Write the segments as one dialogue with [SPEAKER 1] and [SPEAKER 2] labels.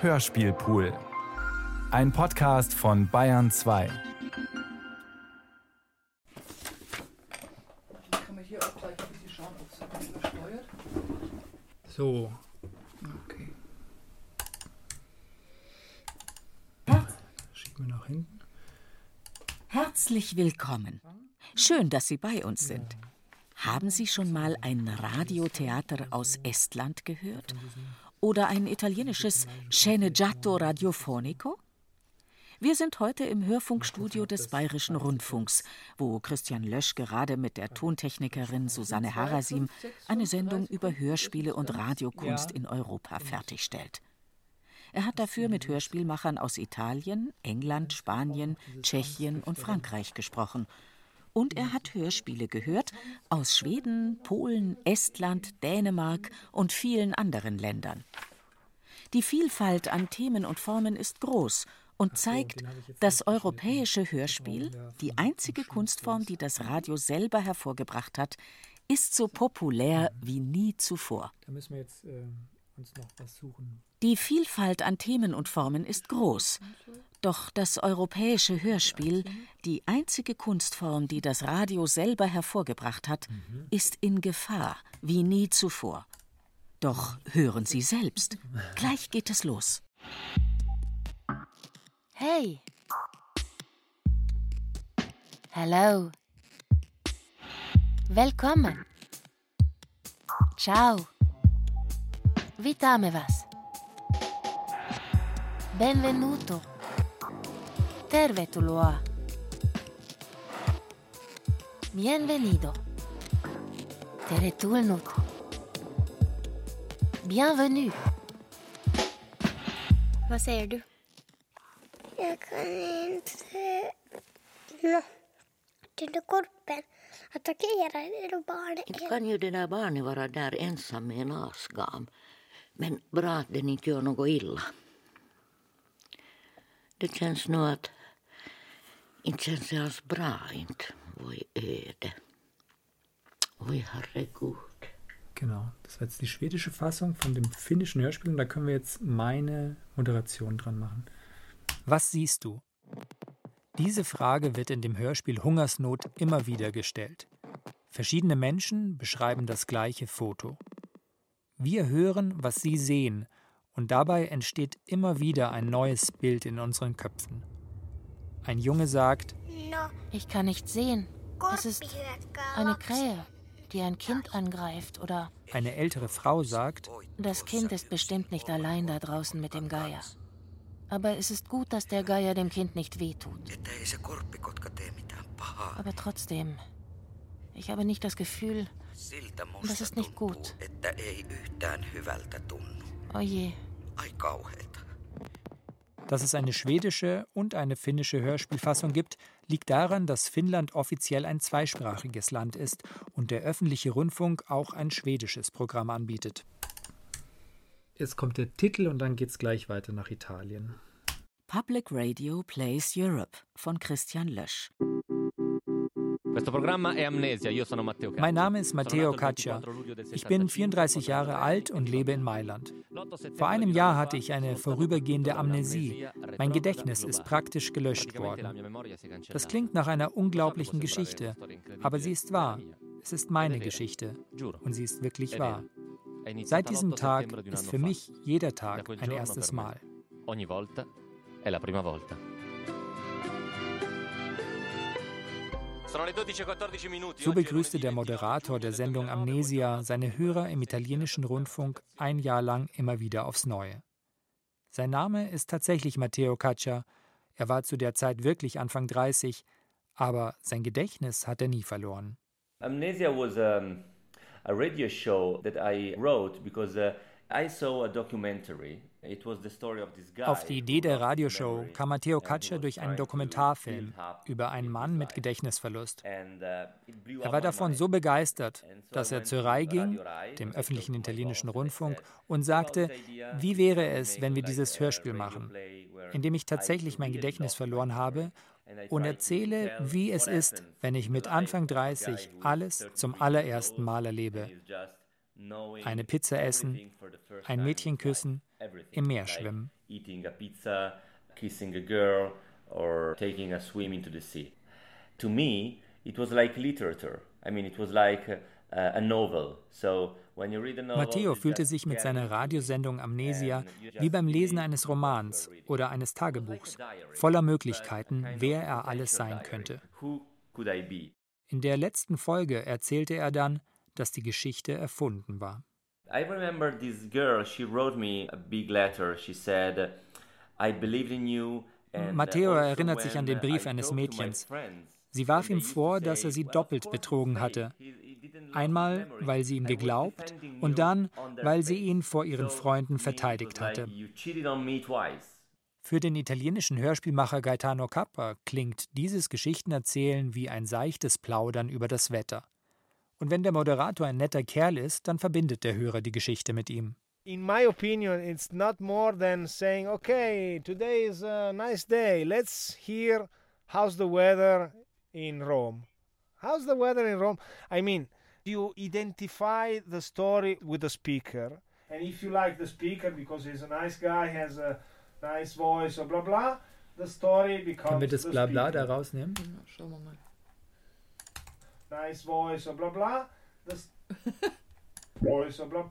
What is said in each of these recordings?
[SPEAKER 1] Hörspielpool. Ein Podcast von Bayern 2.
[SPEAKER 2] Kann man hier auch gleich ein bisschen schauen, ob es ein bisschen übersteuert?
[SPEAKER 3] So,
[SPEAKER 2] Okay.
[SPEAKER 3] schieben wir nach hinten.
[SPEAKER 4] Herzlich willkommen. Schön, dass Sie bei uns sind. Haben Sie schon mal ein Radiotheater aus Estland gehört? Oder ein italienisches Sceneggiato Radiofonico? Wir sind heute im Hörfunkstudio des Bayerischen Rundfunks, wo Christian Lösch gerade mit der Tontechnikerin Susanne Harasim eine Sendung über Hörspiele und Radiokunst in Europa fertigstellt. Er hat dafür mit Hörspielmachern aus Italien, England, Spanien, Tschechien und Frankreich gesprochen. Und er hat Hörspiele gehört aus Schweden, Polen, Estland, Dänemark und vielen anderen Ländern. Die Vielfalt an Themen und Formen ist groß und zeigt, das europäische Hörspiel, die einzige Kunstform, die das Radio selber hervorgebracht hat, ist so populär wie nie zuvor.
[SPEAKER 3] Da müssen wir jetzt äh, uns noch was suchen.
[SPEAKER 4] Die Vielfalt an Themen und Formen ist groß. Doch das europäische Hörspiel, die einzige Kunstform, die das Radio selber hervorgebracht hat, ist in Gefahr wie nie zuvor. Doch hören Sie selbst. Gleich geht es los.
[SPEAKER 5] Hey. Hello. Välkommen. Ciao. Vitame vas. Benvenuto. Tervetuloa. Bienvenido. Tervetulnut. Bienvenue.
[SPEAKER 6] Vad säger du? Jag kan inte... Nå, den där korpen attackerar då barnet.
[SPEAKER 7] Inte kan ju det där barnet vara där ensam med en asgam. Men bra att den inte gör något illa. Det känns nog att... Inte känns det alls bra inte. Voi öde. Oi herregud.
[SPEAKER 3] Genau, das war jetzt die schwedische Fassung von dem finnischen Hörspiel und da können wir jetzt meine Moderation dran machen. Was siehst du? Diese Frage wird in dem Hörspiel Hungersnot immer wieder gestellt. Verschiedene Menschen beschreiben das gleiche Foto. Wir hören, was sie sehen, und dabei entsteht immer wieder ein neues Bild in unseren Köpfen. Ein Junge sagt,
[SPEAKER 5] Ich kann nicht sehen. Es ist eine. Krähe, die ein Kind angreift oder
[SPEAKER 3] eine ältere Frau sagt,
[SPEAKER 5] das Kind ist bestimmt nicht allein da draußen mit dem Geier. Aber es ist gut, dass der Geier dem Kind nicht wehtut. Aber trotzdem, ich habe nicht das Gefühl, Das ist nicht gut. oh je.
[SPEAKER 3] Dass es eine schwedische und eine finnische Hörspielfassung gibt, liegt daran, dass Finnland offiziell ein zweisprachiges Land ist und der öffentliche Rundfunk auch ein schwedisches Programm anbietet. Jetzt kommt der Titel und dann geht's gleich weiter nach Italien.
[SPEAKER 4] Public Radio Plays Europe von Christian Lösch.
[SPEAKER 3] Mein Name ist Matteo Caccia.
[SPEAKER 8] 24 luglio del
[SPEAKER 3] Ich bin
[SPEAKER 8] 65,
[SPEAKER 3] 34 Jahre alt und lebe in Mailand. Vor einem Jahr hatte ich eine vorübergehende Amnesie. Mein Gedächtnis ist praktisch gelöscht worden. Das klingt nach einer unglaublichen Geschichte, aber sie ist wahr. Es ist meine Geschichte und sie ist wirklich wahr. Seit diesem Tag ist für mich jeder Tag ein erstes Mal.
[SPEAKER 8] Ogni volta è la prima volta.
[SPEAKER 3] So
[SPEAKER 8] è
[SPEAKER 3] begrüßte der Moderator der Sendung Amnesia seine Hörer im italienischen Rundfunk ein Jahr lang immer wieder aufs Neue. Sein Name ist tatsächlich Matteo Caccia. Er war zu der Zeit wirklich Anfang 30, aber sein Gedächtnis hat er nie verloren.
[SPEAKER 9] Amnesia was um, a radio show that I wrote because uh, I saw a documentary.
[SPEAKER 3] Auf die Idee der Radioshow kam Matteo Caccia durch einen Dokumentarfilm über einen Mann mit Gedächtnisverlust.
[SPEAKER 9] Uh,
[SPEAKER 3] Er war davon so begeistert, dass er zur RAI ging, dem öffentlichen italienischen Rundfunk, und sagte,
[SPEAKER 9] "About the idea
[SPEAKER 3] wie wäre es, wenn wir dieses Hörspiel machen, in dem ich tatsächlich mein Gedächtnis verloren habe und erzähle, wie es ist, wenn ich mit Anfang
[SPEAKER 9] of a guy
[SPEAKER 3] 30
[SPEAKER 9] who is
[SPEAKER 3] alles
[SPEAKER 9] 30
[SPEAKER 3] zum allerersten Mal erlebe. Eine Pizza essen, ein Mädchen küssen, im Meer schwimmen.
[SPEAKER 9] eating a pizza, kissing a girl, or taking a swim into the sea. To me, it was like literature. I mean, it was like a, a novel. So
[SPEAKER 3] Matteo fühlte sich mit seiner. Radiosendung Amnesia wie beim Lesen eines Romans oder eines Tagebuchs, voller Möglichkeiten, wer er alles sein könnte. In der letzten Folge erzählte er dann, dass die Geschichte erfunden war.
[SPEAKER 9] I remember this girl, she wrote me a big letter. She said, I believed in you.
[SPEAKER 3] Matteo
[SPEAKER 9] also
[SPEAKER 3] erinnert sich an den Brief eines Mädchens. Sie warf ihm vor, dass er sie
[SPEAKER 9] "Well, of
[SPEAKER 3] doppelt betrogen hatte. Einmal, weil sie ihm geglaubt und dann, weil sie ihn vor ihren Freunden verteidigt hatte. Für den italienischen Hörspielmacher Gaetano Cappa klingt dieses Geschichtenerzählen wie ein seichtes Plaudern über das Wetter. Und wenn der Moderator ein netter Kerl ist, dann verbindet der Hörer die Geschichte mit ihm.
[SPEAKER 10] in my opinion, it's not more than saying, okay, today is a nice day. Let's hear how's the weather in Rome. How's the weather in Rome? I mean, you identify the story with the speaker. And if you like the speaker because he's a nice guy, has a nice voice, or blah blah, the story becomes
[SPEAKER 3] Können wir das Blabla da
[SPEAKER 10] speaker.
[SPEAKER 3] rausnehmen?
[SPEAKER 2] Na, schauen wir mal.
[SPEAKER 10] Nice voice, or blah blah. The s- voice, or blah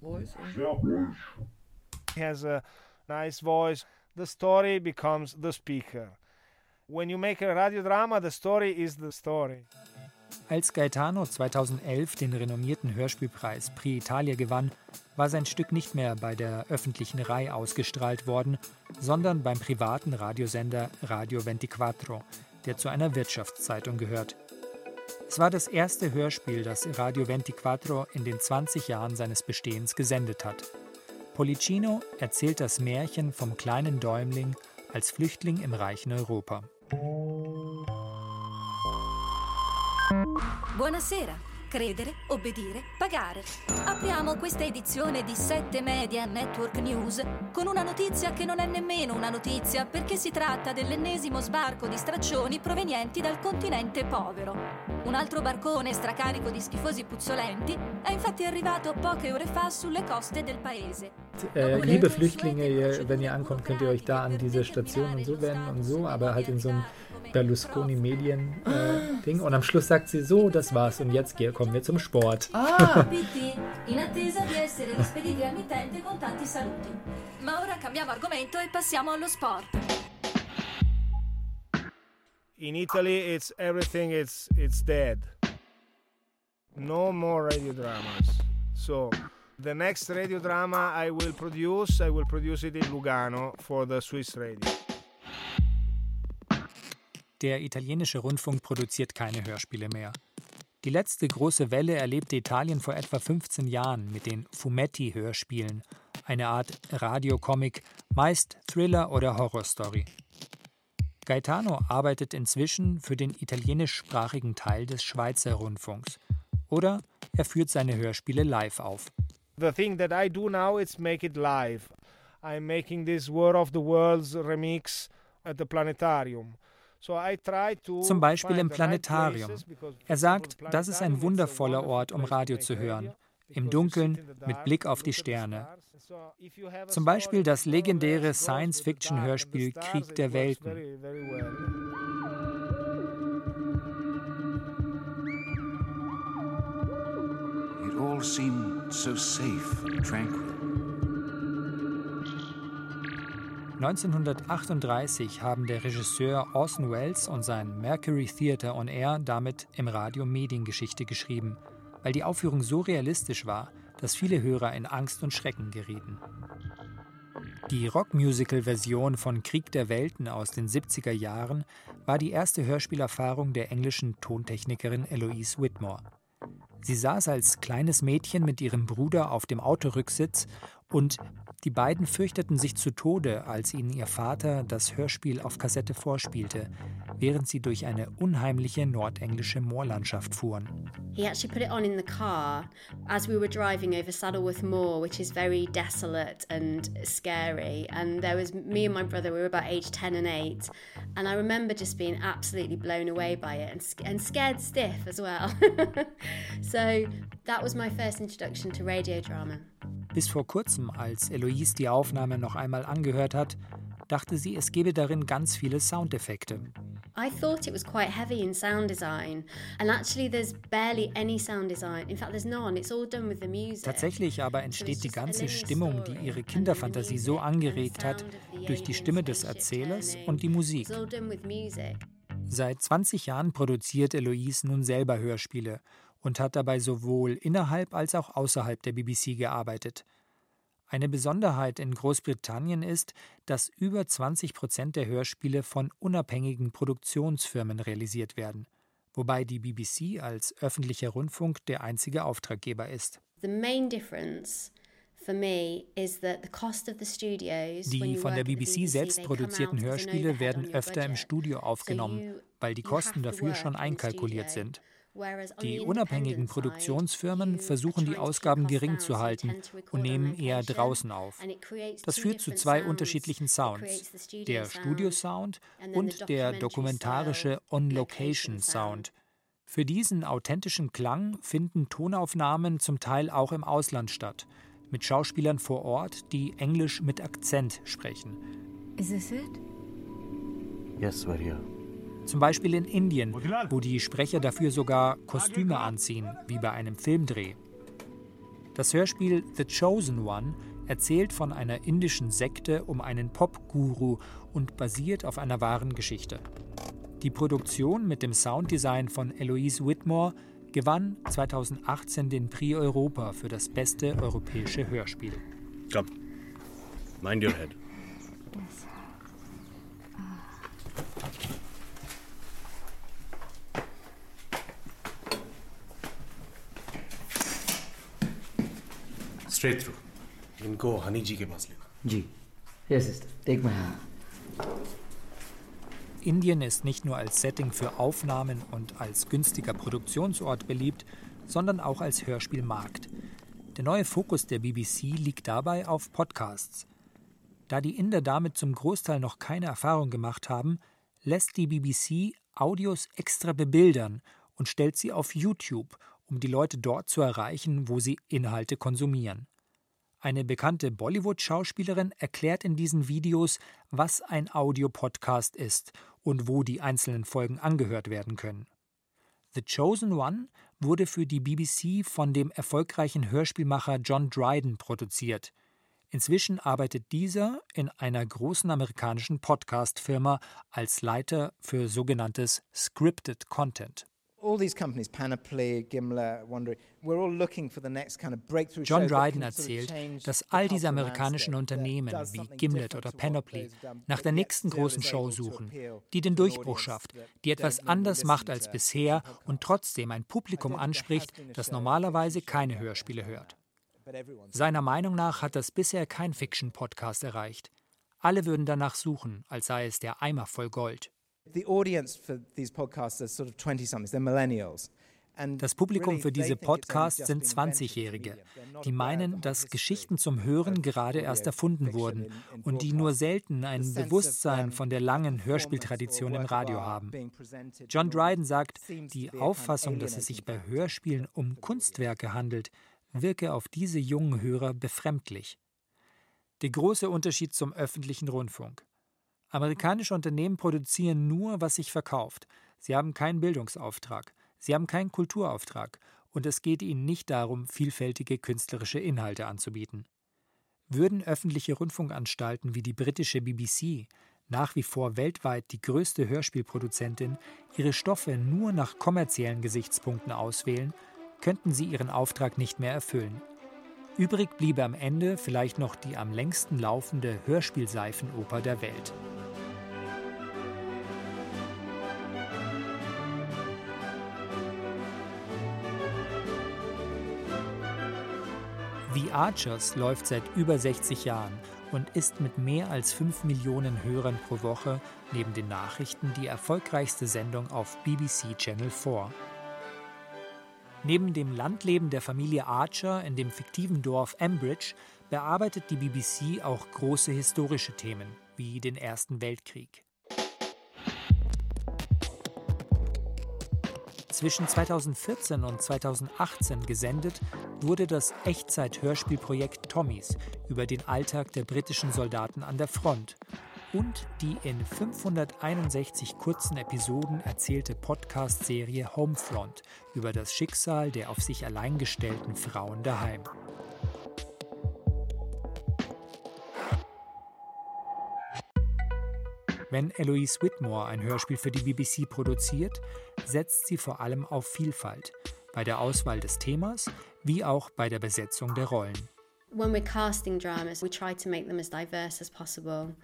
[SPEAKER 2] Voice und
[SPEAKER 10] He has a nice voice. The story becomes the speaker. When you make a radio drama, the story is the story.
[SPEAKER 3] Als Gaetano 2011 den renommierten Hörspielpreis Prix Italia gewann, war sein Stück nicht mehr bei der öffentlichen Reihe ausgestrahlt worden, sondern beim privaten Radiosender Radio 24, der zu einer Wirtschaftszeitung gehört. Es war das erste Hörspiel, das Radio 24 in den 20 Jahren seines Bestehens gesendet hat. Policino erzählt das Märchen vom kleinen Däumling als Flüchtling im reichen Europa.
[SPEAKER 11] Buonasera. Credere, obbedire, pagare. Apriamo questa edizione di 7 Media Network News con una notizia che non è nemmeno una notizia perché si tratta dell'ennesimo sbarco di straccioni provenienti dal continente povero. Un altro barcone stracarico di schifosi puzzolenti è infatti arrivato poche ore fa sulle coste del paese.
[SPEAKER 3] Äh, liebe Flüchtlinge, ihr, wenn ihr ankommt, könnt ihr euch da an diese Station und so wenden und so, aber halt in so einem Berlusconi-Medien-Ding. und am Schluss sagt sie so, das war's und jetzt kommen wir zum Sport.
[SPEAKER 11] Ah! In attesa di essere rispediti al mittente con tanti saluti. Ma ora cambiamo argomento e passiamo allo sport.
[SPEAKER 10] In Italy, it's everything. It's it's dead. No more radio dramas. So, the next radio drama I will produce, I will produce it in Lugano for the Swiss radio.
[SPEAKER 3] Der italienische Rundfunk produziert keine Hörspiele mehr. Die letzte große Welle erlebte Italien vor etwa 15 Jahren mit den Fumetti-Hörspielen, eine Art Radiocomic, meist Thriller oder Horrorstory. Gaetano arbeitet inzwischen für den italienischsprachigen Teil des Schweizer Rundfunks. Oder er führt seine Hörspiele live auf.
[SPEAKER 10] The thing that I do now is make it live. I'm making this War of the Worlds remix at the planetarium. So I try to
[SPEAKER 3] Zum Beispiel im Planetarium. Er sagt, das ist ein wundervoller Ort, um Radio zu hören. Im Dunkeln, mit Blick auf die Sterne. Zum Beispiel das legendäre Science-Fiction-Hörspiel Krieg der Welten.
[SPEAKER 12] It all seemed so safe and tranquil.
[SPEAKER 3] 1938 haben der Regisseur Orson Welles und sein Mercury Theatre on Air damit im Radio Mediengeschichte geschrieben, weil die Aufführung so realistisch war, dass viele Hörer in Angst und Schrecken gerieten. Die Rockmusical-Version von Krieg der Welten aus den 70er Jahren war die erste Hörspielerfahrung der englischen Tontechnikerin Eloise Whitmore. Sie saß als kleines Mädchen mit ihrem Bruder auf dem Autorücksitz und die beiden fürchteten sich zu Tode, als ihnen ihr Vater das Hörspiel auf Kassette vorspielte, während sie durch eine unheimliche nordenglische Moorlandschaft fuhren.
[SPEAKER 13] He actually put it on in the car as we were driving over Saddleworth Moor, which is very desolate and scary. And there was me and my brother, we were about age 10 and 8. And I remember just being absolutely blown away by it and, and scared stiff as well. so that was my first introduction to radio drama.
[SPEAKER 3] Bis vor kurzem, als Eloise die Aufnahme noch einmal angehört hat, dachte sie, es gebe darin ganz viele Soundeffekte.
[SPEAKER 13] I thought it was quite heavy in sound design, and actually there's barely any sound design. In fact, there's none. It's all done with the music.
[SPEAKER 3] Tatsächlich aber entsteht die ganze Stimmung, die ihre Kinderfantasie so angeregt hat, durch die Stimme des Erzählers und die Musik. Seit 20 Jahren produziert Eloise nun selber Hörspiele und hat dabei sowohl innerhalb als auch außerhalb der BBC gearbeitet. Eine Besonderheit in Großbritannien ist, dass über 20 Prozent der Hörspiele von unabhängigen Produktionsfirmen realisiert werden, wobei die BBC als öffentlicher Rundfunk der einzige Auftraggeber ist.
[SPEAKER 13] The main difference
[SPEAKER 3] Die von der BBC selbst produzierten Hörspiele werden öfter im. Studio aufgenommen, weil die Kosten dafür schon einkalkuliert sind. Die unabhängigen Produktionsfirmen versuchen die Ausgaben gering zu halten und nehmen eher draußen auf. Das führt zu zwei unterschiedlichen Sounds. Der
[SPEAKER 13] sound
[SPEAKER 3] Studiosound und der dokumentarische
[SPEAKER 13] style
[SPEAKER 3] On-Location Sound. Für diesen authentischen Klang finden Tonaufnahmen zum Teil auch im Ausland statt, mit Schauspielern vor Ort, die Englisch mit Akzent sprechen.
[SPEAKER 14] Is this it?
[SPEAKER 15] Yes, we're here.
[SPEAKER 3] Zum Beispiel in Indien, wo die Sprecher dafür sogar Kostüme anziehen, wie bei einem Filmdreh. Das Hörspiel The Chosen One erzählt von einer indischen Sekte um einen Pop-Guru und basiert auf einer wahren Geschichte. Die Produktion mit dem Sounddesign von Eloise Whitmore gewann 2018 den Prix Europa für das beste europäische Hörspiel.
[SPEAKER 15] Come. Mind your head. Straight through. इनको हनी जी के पास लेना
[SPEAKER 16] जी yes sister take my hand
[SPEAKER 3] Indien ist nicht nur als Setting für Aufnahmen und als günstiger Produktionsort beliebt, sondern auch als Hörspielmarkt. Der neue Fokus der BBC liegt dabei auf Podcasts. Da die Inder damit zum Großteil noch keine Erfahrung gemacht haben, lässt die BBC Audios extra bebildern und stellt sie auf YouTube, um die Leute dort zu erreichen, wo sie Inhalte konsumieren. Eine bekannte Bollywood-Schauspielerin erklärt in diesen Videos, was ein Audiopodcast ist und wo die einzelnen Folgen angehört werden können. The Chosen One wurde für die BBC von dem erfolgreichen Hörspielmacher John Dryden produziert. Inzwischen arbeitet dieser in einer großen amerikanischen Podcast-Firma als Leiter für sogenanntes Scripted Content.
[SPEAKER 17] All these companies, Panoply, Gimlet, Wondery, we're all looking for the next kind of breakthrough
[SPEAKER 3] John Dryden erzählt, dass all diese amerikanischen Unternehmen wie Gimlet oder Panoply nach der nächsten großen Show suchen, die den Durchbruch schafft, die etwas anders macht als bisher und trotzdem ein Publikum anspricht, das normalerweise keine Hörspiele hört. Seiner Meinung nach hat das bisher kein Fiction-Podcast erreicht. Alle würden danach suchen, als sei es der Eimer voll Gold.
[SPEAKER 17] The audience for these podcasts are sort of 20-somethings, they're millennials.
[SPEAKER 3] Das Publikum für diese Podcasts sind
[SPEAKER 17] been invented for
[SPEAKER 3] 20-Jährige,
[SPEAKER 17] media. They're not
[SPEAKER 3] die meinen, dass Geschichten zum Hören gerade erst erfunden wurden und die nur selten ein Bewusstsein von der langen Hörspieltradition im Radio haben. John Dryden sagt, die Auffassung, dass es sich bei Hörspielen um Kunstwerke handelt, wirke auf diese jungen Hörer befremdlich. Der große Unterschied zum öffentlichen Rundfunk. Amerikanische Unternehmen produzieren nur, was sich verkauft. Sie haben keinen Bildungsauftrag. Sie haben keinen Kulturauftrag und es geht ihnen nicht darum, vielfältige künstlerische Inhalte anzubieten. Würden öffentliche Rundfunkanstalten wie die britische BBC, nach wie vor weltweit die größte Hörspielproduzentin, ihre Stoffe nur nach kommerziellen Gesichtspunkten auswählen, könnten sie ihren Auftrag nicht mehr erfüllen. Übrig bliebe am Ende vielleicht noch die am längsten laufende Hörspielseifenoper der Welt. The Archers läuft seit über 60 Jahren und ist mit mehr als 5 Millionen Hörern pro Woche neben den Nachrichten die erfolgreichste Sendung auf BBC Channel 4. Neben dem Landleben der Familie Archer in dem fiktiven Dorf Ambridge bearbeitet die BBC auch große historische Themen wie den Ersten Weltkrieg. Zwischen 2014 und 2018 gesendet wurde das Echtzeit-Hörspielprojekt Tommys über den Alltag der britischen Soldaten an der Front und die in 561 kurzen Episoden erzählte Podcast-Serie Homefront über das Schicksal der auf sich allein gestellten Frauen daheim. Wenn Eloise Whitmore ein Hörspiel für die BBC produziert, setzt sie vor allem auf Vielfalt, bei der Auswahl des Themas wie auch bei der Besetzung der Rollen.
[SPEAKER 13] When we're casting dramas, we try to make them as diverse as possible.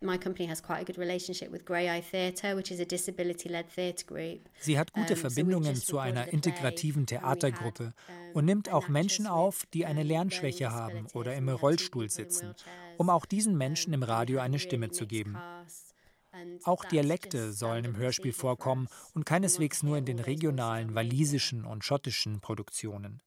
[SPEAKER 13] My company has quite a good relationship with Grey Eye Theatre, which is a disability-led theatre group.
[SPEAKER 3] Sie hat gute Verbindungen zu einer integrativen Theatergruppe und nimmt auch Menschen auf, die eine Lernschwäche haben oder im Rollstuhl sitzen, um auch diesen Menschen im Radio eine Stimme zu geben. Auch Dialekte sollen im Hörspiel vorkommen und keineswegs nur in den regionalen walisischen und schottischen Produktionen.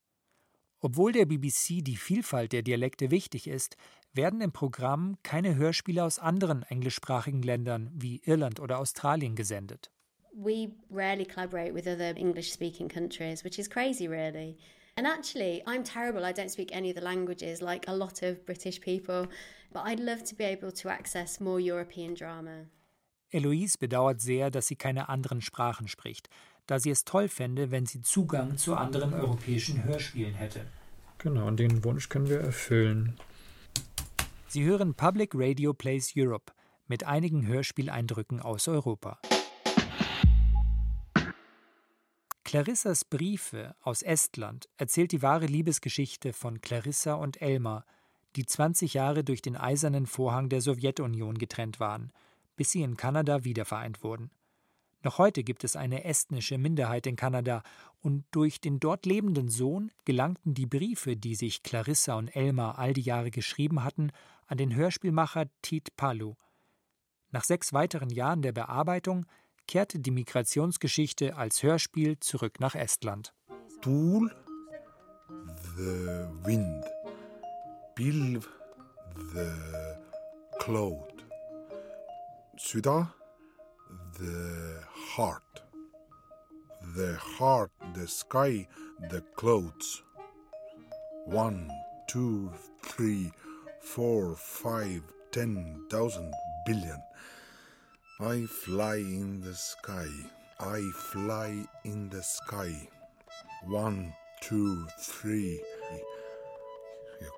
[SPEAKER 3] Obwohl der BBC die Vielfalt der Dialekte wichtig ist, werden im Programm keine Hörspiele aus anderen englischsprachigen Ländern wie Irland oder Australien gesendet.
[SPEAKER 13] We rarely collaborate with other English speaking countries, which is crazy, really. And actually, I'm terrible. I don't speak any of the languages like a lot of British people, but I'd love to be able to access more European drama.
[SPEAKER 3] Eloise bedauert sehr, dass sie keine anderen Sprachen spricht, da sie es toll fände, wenn sie Zugang zu anderen europäischen Hörspielen hätte.
[SPEAKER 14] Genau, und den Wunsch können wir erfüllen.
[SPEAKER 3] Sie hören Public Radio Plays Europe mit einigen Hörspieleindrücken aus Europa. Clarissas Briefe aus Estland erzählt die wahre Liebesgeschichte von Clarissa und Elmar, die 20 Jahre durch den eisernen Vorhang der Sowjetunion getrennt waren, bis sie in Kanada wiedervereint wurden. Noch heute gibt es eine estnische Minderheit in Kanada, und durch den dort lebenden Sohn gelangten die Briefe, die sich Clarissa und Elmar all die Jahre geschrieben hatten, an den Hörspielmacher Tiit Palu. Nach sechs weiteren Jahren der Bearbeitung kehrte die Migrationsgeschichte als Hörspiel zurück nach Estland.
[SPEAKER 18] Tuul, the wind, pilv, the cloud, süda, the heart, the heart, the sky, the clouds. One, two, three, four, five, ten thousand billion. I fly in the sky. I fly in the sky. One, two, three.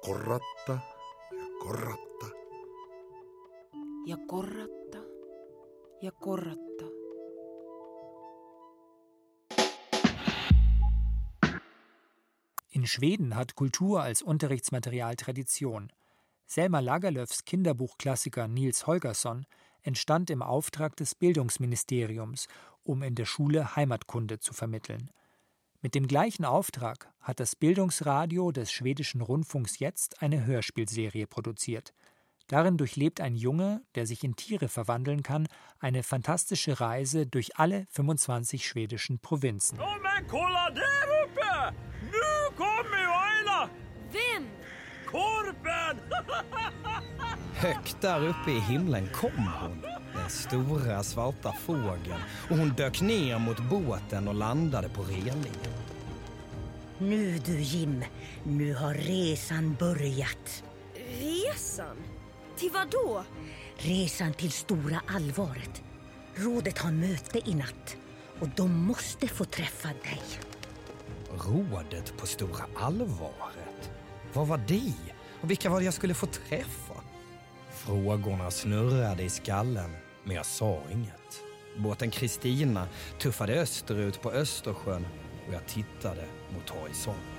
[SPEAKER 18] Korratta. Ja korratta,
[SPEAKER 19] ja korratta.
[SPEAKER 3] In Schweden hat Kultur als Unterrichtsmaterial Tradition. Selma Lagerlöfs Kinderbuchklassiker Nils Holgersson entstand im Auftrag des Bildungsministeriums, um in der Schule Heimatkunde zu vermitteln. Mit dem gleichen Auftrag hat das Bildungsradio des schwedischen Rundfunks jetzt eine Hörspielserie produziert. Darin durchlebt ein Junge, der sich in Tiere verwandeln kann, eine fantastische Reise durch alle 25 schwedischen Provinzen.
[SPEAKER 19] Vem?
[SPEAKER 20] Korpen!
[SPEAKER 21] Högt där uppe i himlen kom hon, den stora svarta fågeln och hon dök ner mot båten och landade på relingen.
[SPEAKER 22] Nu du Jim, nu har resan börjat.
[SPEAKER 19] Resan? Till vad då?
[SPEAKER 22] Resan till stora allvaret. Rådet har möte i natt och de måste få träffa dig.
[SPEAKER 21] Rådet på stora allvaret? Vad var det? Och vilka var det jag skulle få träffa? Frågorna snurrade i skallen, men jag sa inget. Båten Kristina tuffade österut på Östersjön och jag tittade mot horisonten.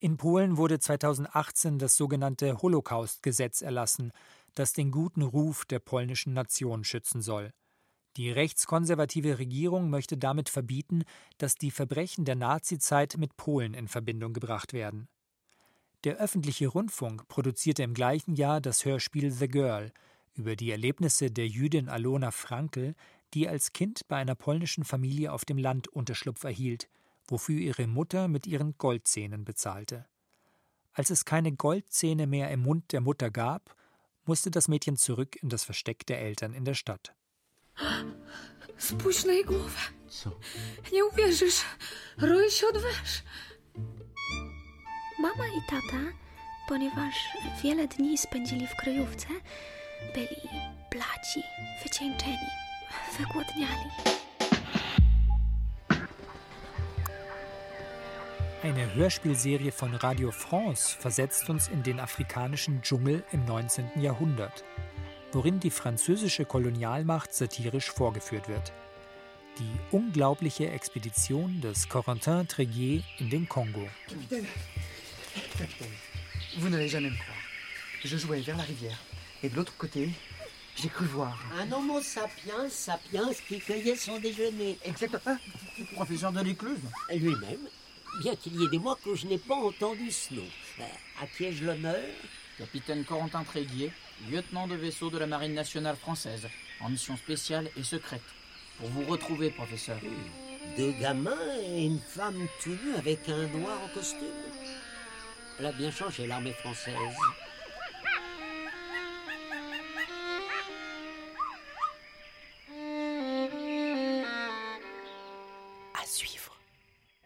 [SPEAKER 3] In Polen wurde 2018 das sogenannte Holocaust-Gesetz erlassen, das den guten Ruf der polnischen Nation schützen soll. Die rechtskonservative Regierung möchte damit verbieten, dass die Verbrechen der Nazizeit mit Polen in Verbindung gebracht werden. Der öffentliche Rundfunk produzierte im gleichen Jahr das Hörspiel The Girl über die Erlebnisse der Jüdin Alona Frankel, die als Kind bei einer polnischen Familie auf dem Land Unterschlupf erhielt, wofür ihre Mutter mit ihren Goldzähnen bezahlte. Als es keine Goldzähne mehr im Mund der Mutter gab, musste das Mädchen zurück in das Versteck der Eltern in der Stadt.
[SPEAKER 19] Spójrz na jej głowę. Co? Nie uwierzysz. Roi się od węż.
[SPEAKER 23] Mama i tata, ponieważ wiele dni spędzili w kryjówce, byli bladzi, wycieńczeni, wygłodniali.
[SPEAKER 3] Eine Hörspielserie von Radio France versetzt uns in den afrikanischen Dschungel im 19. Jahrhundert, worin die französische Kolonialmacht satirisch vorgeführt wird. Die unglaubliche Expedition des Corentin Tréguier in den Kongo.
[SPEAKER 16] Capitaine Capitaine, vous n'allez jamais me croire. Je jouais vers la rivière. Et de l'autre côté, j'ai cru voir.
[SPEAKER 24] Un homo sapiens sapiens qui cueillait son déjeuner.
[SPEAKER 16] Exactement. Professeur de l'écluse.
[SPEAKER 24] Lui-même. Bien qu'il y ait des mois que je n'ai pas entendu ce nom. Euh, À qui ai-je l'honneur?
[SPEAKER 25] Capitaine Corentin Tréguier, lieutenant de vaisseau de la Marine nationale française, en mission spéciale et secrète. Pour vous retrouver, professeur.
[SPEAKER 24] Deux gamins et une femme tout nue avec un noir en costume? Elle a bien changé l'armée française.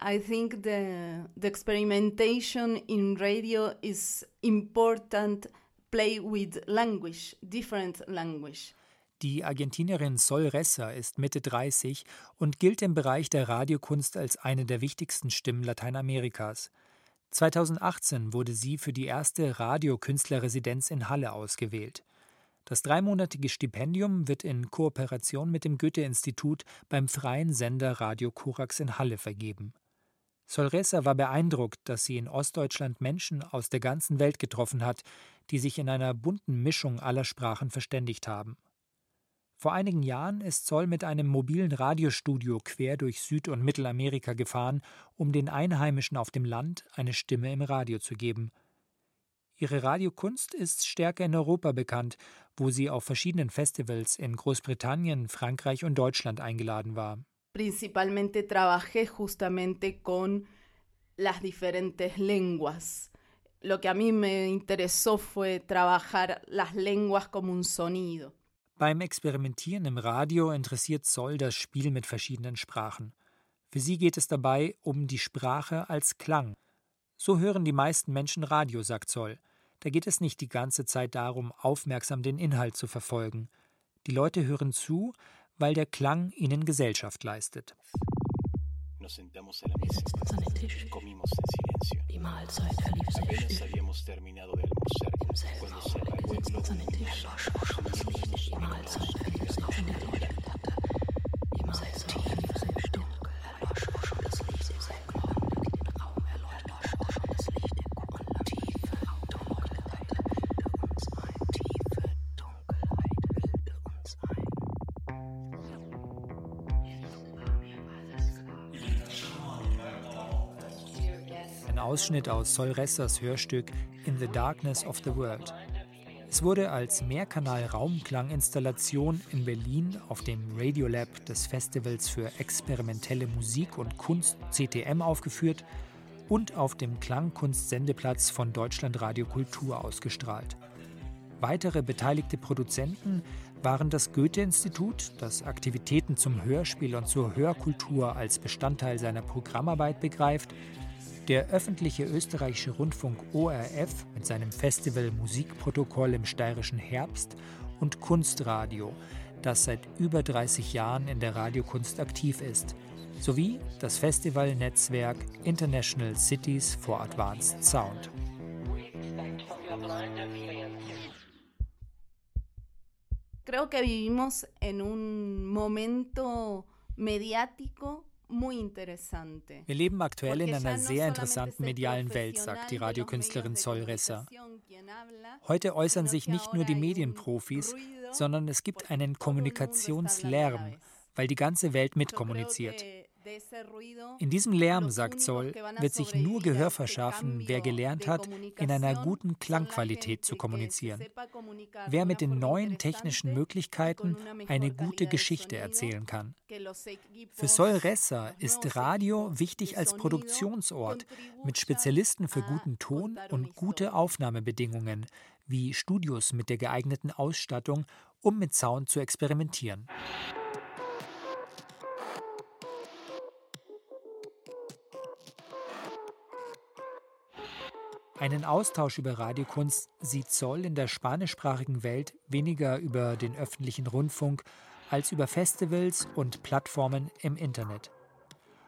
[SPEAKER 26] I think the the experimentation in radio is important. Play with language, different language.
[SPEAKER 3] Die Argentinierin Sol Ressa ist Mitte 30 und gilt im Bereich der Radiokunst als eine der wichtigsten Stimmen Lateinamerikas. 2018 wurde sie für die erste Radiokünstlerresidenz in Halle ausgewählt. Das dreimonatige Stipendium wird in Kooperation mit dem Goethe-Institut beim freien Sender Radio Korax in Halle vergeben. Solresa war beeindruckt, dass sie in Ostdeutschland Menschen aus der ganzen Welt getroffen hat, die sich in einer bunten Mischung aller Sprachen verständigt haben. Vor einigen Jahren ist Zoll mit einem mobilen Radiostudio quer durch Süd- und Mittelamerika gefahren, um den Einheimischen auf dem Land eine Stimme im Radio zu geben. Ihre Radiokunst ist stärker in Europa bekannt, wo sie auf verschiedenen Festivals in Großbritannien, Frankreich und Deutschland eingeladen war.
[SPEAKER 26] Principalmente trabajé justamente con las diferentes lenguas. Lo que a mí me interesó fue trabajar las lenguas como un sonido.
[SPEAKER 3] Beim Experimentieren im Radio interessiert Zoll das Spiel mit verschiedenen Sprachen. Für sie geht es dabei um die Sprache als Klang. So hören die meisten Menschen Radio, sagt Zoll. Da geht es nicht die ganze Zeit darum, aufmerksam den Inhalt zu verfolgen. Die Leute hören zu, weil der Klang ihnen Gesellschaft leistet.
[SPEAKER 15] Nos sentamos a la mesa. Comimos en silencio.
[SPEAKER 22] Die Mahlzeit verlief sehr still.
[SPEAKER 15] habíamos terminado de almorzar cuando se apagó el globo luminoso.
[SPEAKER 22] Die Mahlzeit verlief sehr
[SPEAKER 3] Ausschnitt aus Sol Ressas Hörstück In the Darkness of the World. Es wurde als Mehrkanal-Raumklanginstallation in Berlin auf dem Radiolab des Festivals für experimentelle Musik und Kunst CTM aufgeführt und auf dem Klangkunstsendeplatz von Deutschlandradio Kultur ausgestrahlt. Weitere beteiligte Produzenten waren das Goethe-Institut, das Aktivitäten zum Hörspiel und zur Hörkultur als Bestandteil seiner Programmarbeit begreift, der öffentliche österreichische Rundfunk ORF mit seinem Festival Musikprotokoll im steirischen Herbst und Kunstradio, das seit über 30 Jahren in der Radiokunst aktiv ist, sowie das Festivalnetzwerk International Cities for Advanced Sound.
[SPEAKER 26] Creo que vivimos en un momento mediático.
[SPEAKER 3] Wir leben aktuell in einer sehr interessanten medialen Welt, sagt die Radiokünstlerin Sol Ressa. Heute äußern sich nicht nur die Medienprofis, sondern es gibt einen Kommunikationslärm, weil die ganze Welt mitkommuniziert. In diesem Lärm, sagt Zoll, wird sich nur Gehör verschaffen, wer gelernt hat, in einer guten Klangqualität zu kommunizieren. Wer mit den neuen technischen Möglichkeiten eine gute Geschichte erzählen kann. Für Sol Ressa ist Radio wichtig als Produktionsort mit Spezialisten für guten Ton und gute Aufnahmebedingungen, wie Studios mit der geeigneten Ausstattung, um mit Sound zu experimentieren. Einen Austausch über Radiokunst sieht Zoll in der spanischsprachigen Welt weniger über den öffentlichen Rundfunk als über Festivals und Plattformen im Internet.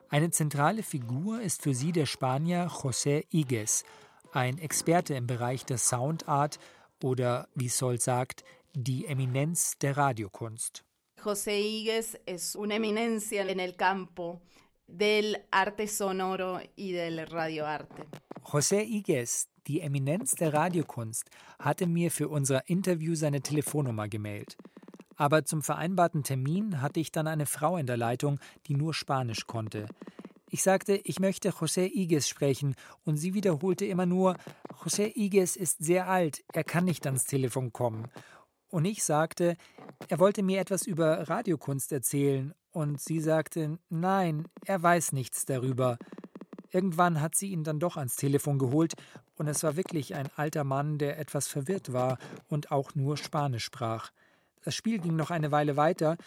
[SPEAKER 3] Eine zentrale Figur ist für sie der Spanier José Igues, ein Experte im Bereich der Soundart oder, wie Sol sagt, die Eminenz der Radiokunst.
[SPEAKER 26] José Igues es una eminencia en el campo del arte sonoro y del radioarte.
[SPEAKER 3] José Igues, die Eminenz der Radiokunst, hatte mir für unser Interview seine Telefonnummer gemailt. Aber zum vereinbarten Termin hatte ich dann eine Frau in der Leitung, die nur Spanisch konnte. Ich sagte, ich möchte José Igues sprechen, und sie wiederholte immer nur, José Igues ist sehr alt, er kann nicht ans Telefon kommen. Und ich sagte, er wollte mir etwas über Radiokunst erzählen, und sie sagte, nein, er weiß nichts darüber. Irgendwann hat sie ihn dann doch ans Telefon geholt, und es war wirklich ein alter Mann, der etwas verwirrt war und auch nur Spanisch sprach. Das Spiel ging noch eine Weile weiter,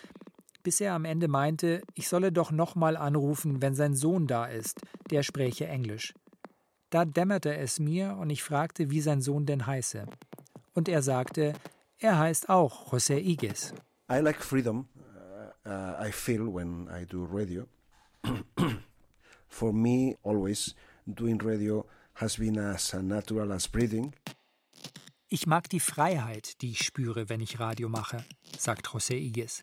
[SPEAKER 3] bis er am Ende meinte, ich solle doch nochmal anrufen, wenn sein Sohn da ist, der spräche Englisch. Da dämmerte es mir und ich fragte, wie sein Sohn denn heiße. Und er sagte, er heißt auch José Igues.
[SPEAKER 27] I like freedom. Uh, uh, I feel when I do radio. For me, always doing radio has been as natural as breathing.
[SPEAKER 3] Ich mag die Freiheit, die ich spüre, wenn ich Radio mache, sagt José Igues.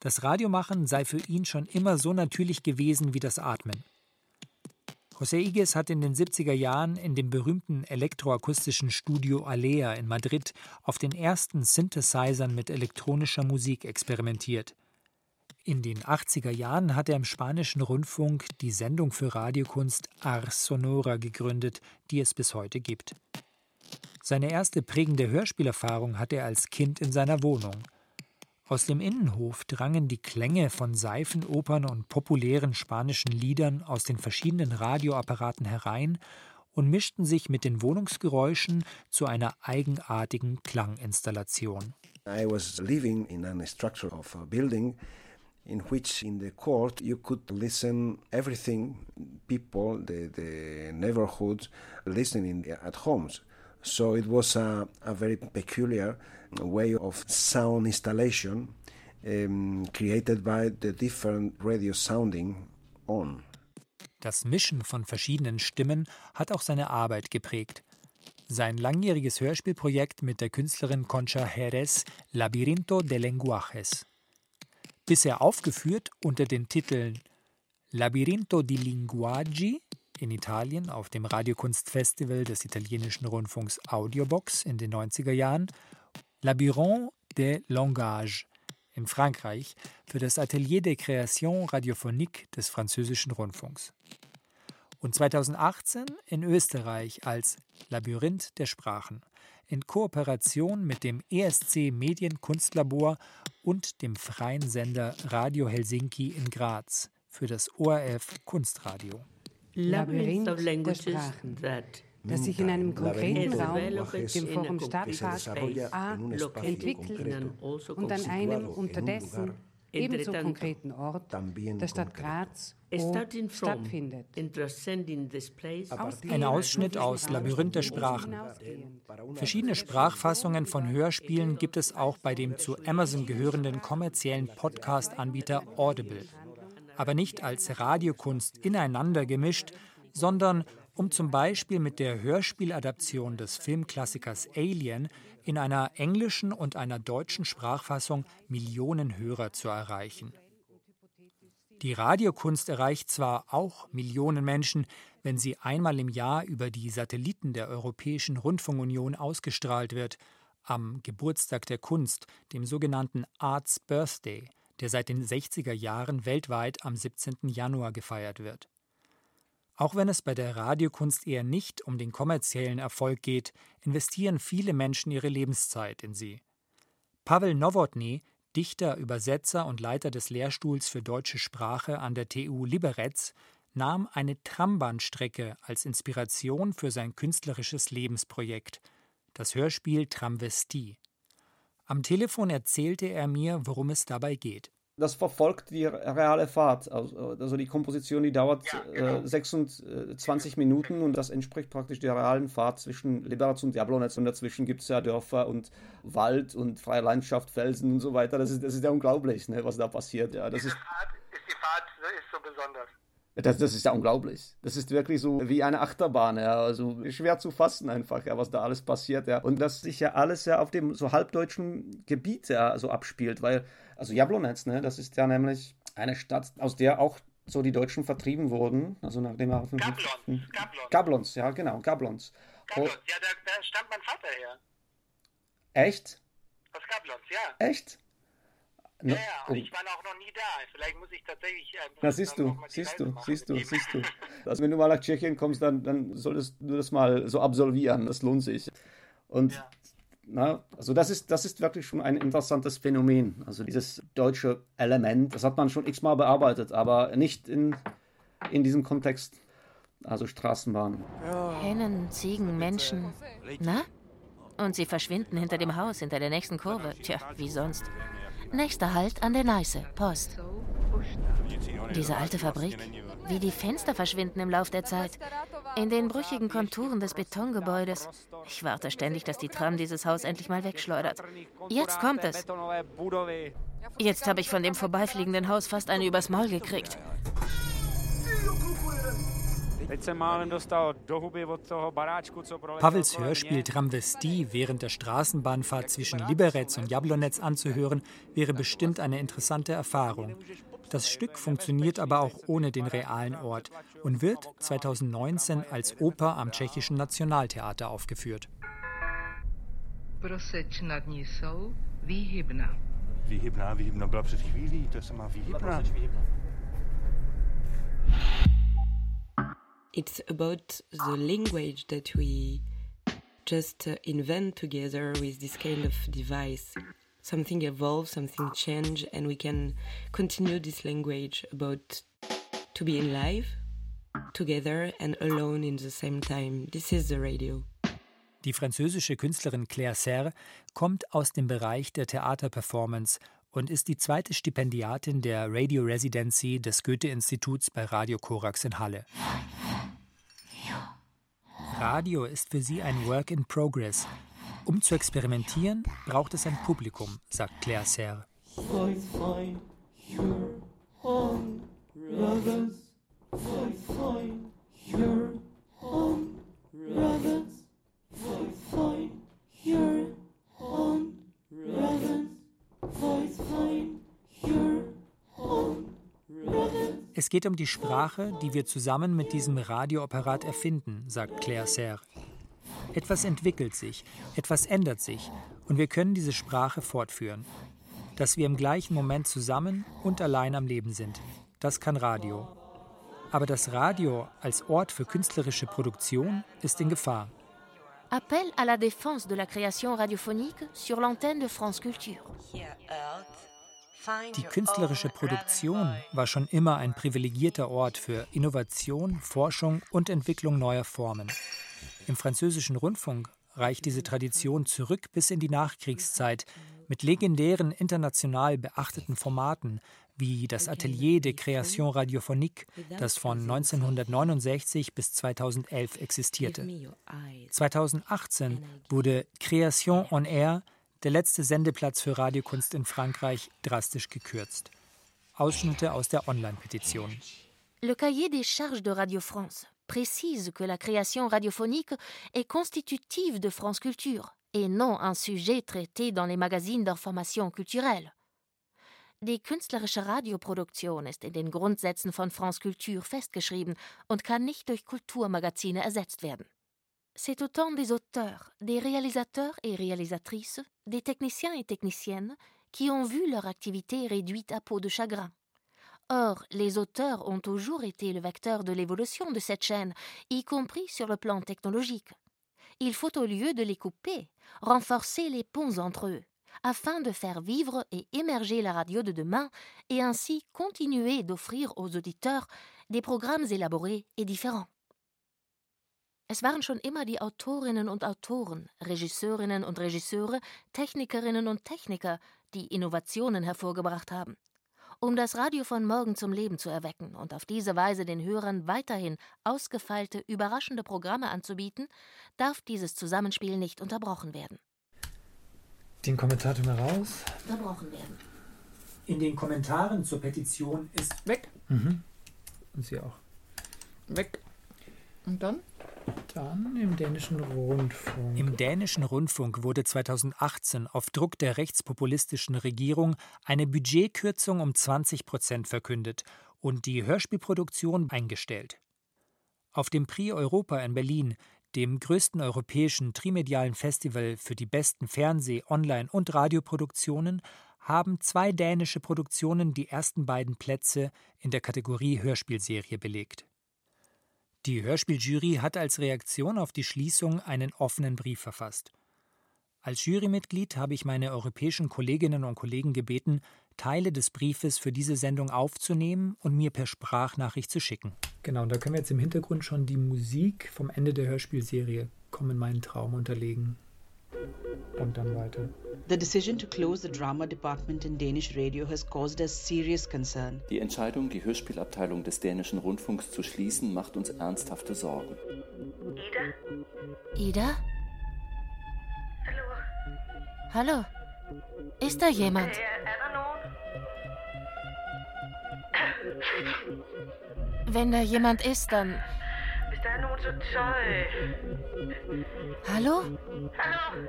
[SPEAKER 3] Das Radiomachen sei für ihn schon immer so natürlich gewesen wie das Atmen. José Igues hat in den 70er Jahren in dem berühmten elektroakustischen Studio Alea in Madrid auf den ersten Synthesizern mit elektronischer Musik experimentiert. In den 80er Jahren hat er im spanischen Rundfunk die Sendung für Radiokunst Ars Sonora gegründet, die es bis heute gibt. Seine erste prägende Hörspielerfahrung hatte er als Kind in seiner Wohnung. Aus dem Innenhof drangen die Klänge von Seifenopern und populären spanischen Liedern aus den verschiedenen Radioapparaten herein und mischten sich mit den Wohnungsgeräuschen zu einer eigenartigen Klanginstallation.
[SPEAKER 27] I was living in a structure of a building in which in the court you could listen everything people the, the neighborhood listening at homes so it was a, a very peculiar way of sound installation um, created by the different radio sounding on
[SPEAKER 3] das Mischen von verschiedenen Stimmen hat auch seine Arbeit geprägt. Sein langjähriges Hörspielprojekt mit der Künstlerin Concha Jerez Labyrinto de Lenguajes bisher aufgeführt unter den Titeln Labirinto di Linguaggi in Italien auf dem Radiokunstfestival des italienischen Rundfunks Audiobox in den 90er Jahren, Labyrinth de Langage in Frankreich für das Atelier de Création Radiophonique des französischen Rundfunks. Und 2018 in Österreich als Labyrinth der Sprachen in Kooperation mit dem ESC Medienkonstlabor und dem freien Sender Radio Helsinki in Graz für das ORF Kunstradio.
[SPEAKER 28] Labyrinth der Sprachen, das sich in einem konkreten Raum, dem Forum Stadtpark A, entwickelt und an einem unterdessen ebenso konkreten Ort, der Stadt Graz, stattfindet.
[SPEAKER 3] Ein Ausschnitt aus Labyrinth der Sprachen. Verschiedene Sprachfassungen von Hörspielen gibt es auch bei dem zu Amazon gehörenden kommerziellen Podcast-Anbieter Audible. Aber nicht als Radiokunst ineinander gemischt, sondern um zum Beispiel mit der Hörspieladaption des Filmklassikers Alien in einer englischen und einer deutschen Sprachfassung Millionen Hörer zu erreichen. Die Radiokunst erreicht zwar auch Millionen Menschen, wenn sie einmal im Jahr über die Satelliten der Europäischen Rundfunkunion ausgestrahlt wird, am Geburtstag der Kunst, dem sogenannten Arts Birthday, der seit den 60er Jahren weltweit am 17. Januar gefeiert wird. Auch wenn es bei der Radiokunst eher nicht um den kommerziellen Erfolg geht, investieren viele Menschen ihre Lebenszeit in sie. Pavel Nowotny, Dichter, Übersetzer und Leiter des Lehrstuhls für deutsche Sprache an der TU Liberec, nahm eine Trambahnstrecke als Inspiration für sein künstlerisches Lebensprojekt, das Hörspiel Tramvestie. Am Telefon erzählte er mir, worum es dabei geht.
[SPEAKER 29] Das verfolgt die reale Fahrt. Also, die Komposition, die dauert ja, genau. äh, 26 Minuten und das entspricht praktisch der realen Fahrt zwischen Liberec und Jablonec. Und dazwischen gibt es ja Dörfer und Wald und freie Landschaft, Felsen und so weiter. Das ist, das ist ja unglaublich, ne, was da passiert. Ja, das
[SPEAKER 30] ist, Fahrt, ist die Fahrt ist so besonders.
[SPEAKER 29] Das, das ist ja unglaublich. Das ist wirklich so wie eine Achterbahn, ja. Also schwer zu fassen einfach, ja, was da alles passiert, ja. Und dass sich ja alles ja auf dem so halbdeutschen Gebiet ja so abspielt, weil, also Jablonec, ne, das ist ja nämlich eine Stadt, aus der auch so die Deutschen vertrieben wurden, also nachdem er auf dem
[SPEAKER 30] Gablons.
[SPEAKER 29] Gablons. Gablons, ja, genau, Gablons.
[SPEAKER 30] Gablons, ja, da, da stammt mein Vater her.
[SPEAKER 29] Echt?
[SPEAKER 30] Aus Gablons, ja.
[SPEAKER 29] Echt?
[SPEAKER 30] Ja, ja, und ich war auch noch nie da. Vielleicht muss ich tatsächlich. Äh,
[SPEAKER 29] Na, siehst du, siehst du, siehst du, siehst du. Also, wenn du mal nach Tschechien kommst, dann, dann solltest du das mal so absolvieren. Das lohnt sich. Und ja. na, also das ist, das ist wirklich schon ein interessantes Phänomen. Also dieses deutsche Element, das hat man schon x-mal bearbeitet, aber nicht in, in diesem Kontext. Also Straßenbahn.
[SPEAKER 31] Hennen, Ziegen, Menschen. Na? Und sie verschwinden hinter dem Haus, hinter der nächsten Kurve. Tja, wie sonst. Nächster Halt an der Neiße, Post. Diese alte Fabrik, wie die Fenster verschwinden im Lauf der Zeit. In den brüchigen Konturen des Betongebäudes. Ich warte ständig, dass die Tram dieses Haus endlich mal wegschleudert. Jetzt kommt es. Jetzt habe ich von dem vorbeifliegenden Haus fast eine übers Maul gekriegt.
[SPEAKER 3] Pavels Hörspiel Tramvestie während der Straßenbahnfahrt zwischen Liberec und Jablonec anzuhören, wäre bestimmt eine interessante Erfahrung. Das Stück funktioniert aber auch ohne den realen Ort und wird 2019 als Oper am Tschechischen Nationaltheater aufgeführt. Výhybná, výhybná byla před chvílí, to je sama výhybná.
[SPEAKER 32] It's about the language that we just uh, invent together with this kind of device. Something evolves, something changes, and we can continue this language about to be in life together and alone in the same time. This is the radio.
[SPEAKER 3] Die französische Künstlerin Claire Serre kommt aus dem Bereich der Theaterperformance und ist die zweite Stipendiatin der Radio Residency des Goethe-Instituts bei Radio Korax in Halle. Radio ist für sie ein Work in Progress. Um zu experimentieren, braucht es ein Publikum, sagt Claire Serre. Es geht um die Sprache, die wir zusammen mit diesem Radioapparat erfinden, sagt Claire Serre. Etwas entwickelt sich, etwas ändert sich und wir können diese Sprache fortführen. Dass wir im gleichen Moment zusammen und allein am Leben sind, das kann Radio. Aber das Radio als Ort für künstlerische Produktion ist in Gefahr.
[SPEAKER 31] Appel à la défense de la création radiophonique sur l'antenne de France Culture.
[SPEAKER 3] Die künstlerische Produktion war schon immer ein privilegierter Ort für Innovation, Forschung und Entwicklung neuer Formen. Im französischen Rundfunk reicht diese Tradition zurück bis in die Nachkriegszeit mit legendären international beachteten Formaten wie das Atelier de Création Radiophonique, das von 1969 bis 2011 existierte. 2018 wurde Création on Air der letzte Sendeplatz für Radiokunst in Frankreich drastisch gekürzt. Ausschnitte aus der Online-Petition.
[SPEAKER 31] Le cahier des charges de Radio France précise que la création radiophonique est constitutive de France Culture et non un sujet traité dans les magazines d'information culturelle. Die künstlerische Radioproduktion ist in den Grundsätzen von France Culture festgeschrieben und kann nicht durch Kulturmagazine ersetzt werden. C'est autant des auteurs, des réalisateurs et réalisatrices, des techniciens et techniciennes qui ont vu leur activité réduite à peau de chagrin. Or, les auteurs ont toujours été le vecteur de l'évolution de cette chaîne, y compris sur le plan technologique. Il faut, au lieu de les couper, renforcer les ponts entre eux, afin de faire vivre et émerger la radio de demain et ainsi continuer d'offrir aux auditeurs des programmes élaborés et différents. Es waren schon immer die Autorinnen und Autoren, Regisseurinnen und Regisseure, Technikerinnen und Techniker, die Innovationen hervorgebracht haben. Um das Radio von morgen zum Leben zu erwecken und auf diese Weise den Hörern weiterhin ausgefeilte, überraschende Programme anzubieten, darf dieses Zusammenspiel nicht unterbrochen werden.
[SPEAKER 33] Den Kommentar tun wir raus.
[SPEAKER 31] Unterbrochen werden.
[SPEAKER 33] In den Kommentaren zur Petition ist
[SPEAKER 2] weg.
[SPEAKER 33] Mhm. Und sie auch.
[SPEAKER 2] Weg. Und dann?
[SPEAKER 33] Dann im dänischen Rundfunk.
[SPEAKER 3] Im dänischen Rundfunk wurde 2018 auf Druck der rechtspopulistischen Regierung eine Budgetkürzung um 20 Prozent verkündet und die Hörspielproduktion eingestellt. Auf dem Prix Europa in Berlin, dem größten europäischen trimedialen Festival für die besten Fernseh-, Online- und Radioproduktionen, haben zwei dänische Produktionen die ersten beiden Plätze in der Kategorie Hörspielserie belegt. Die Hörspieljury hat als Reaktion auf die Schließung einen offenen Brief verfasst. Als Jurymitglied habe ich meine europäischen Kolleginnen und Kollegen gebeten, Teile des Briefes für diese Sendung aufzunehmen und mir per Sprachnachricht zu schicken.
[SPEAKER 33] Genau, da können wir jetzt im Hintergrund schon die Musik vom Ende der Hörspielserie Komm in meinen Traum unterlegen. Und dann weiter.
[SPEAKER 34] The decision to close the drama department in Danish radio has caused us serious concern.
[SPEAKER 35] Die Entscheidung, die Hörspielabteilung des dänischen Rundfunks zu schließen, macht uns ernsthafte Sorgen.
[SPEAKER 31] Ida? Ida? Hallo? Hallo? Ist da jemand? Wenn da jemand ist, dann Hallo? Hallo?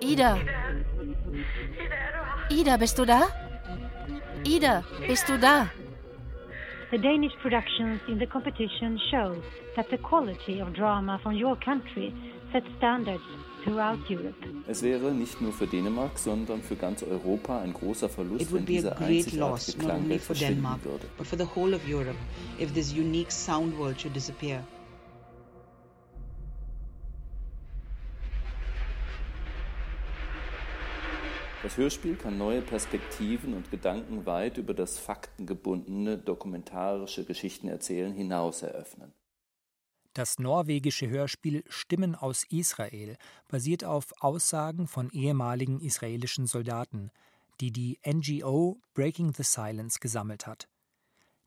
[SPEAKER 31] Ida? Ida, bist du da? Ida, bist du da?
[SPEAKER 36] The Danish productions in the competition show that the quality of drama from your country sets standards throughout Europe.
[SPEAKER 35] Es wäre nicht nur für Dänemark, sondern für ganz Europa ein großer Verlust, wenn diese einzigartige Klangwelt verschwinden Denmark, würde.
[SPEAKER 34] But for the whole of Europe, if this unique sound world should disappear.
[SPEAKER 35] Das Hörspiel kann neue Perspektiven und Gedanken weit über das faktengebundene dokumentarische Geschichtenerzählen hinaus eröffnen.
[SPEAKER 3] Das norwegische Hörspiel Stimmen aus Israel basiert auf Aussagen von ehemaligen israelischen Soldaten, die die NGO Breaking the Silence gesammelt hat.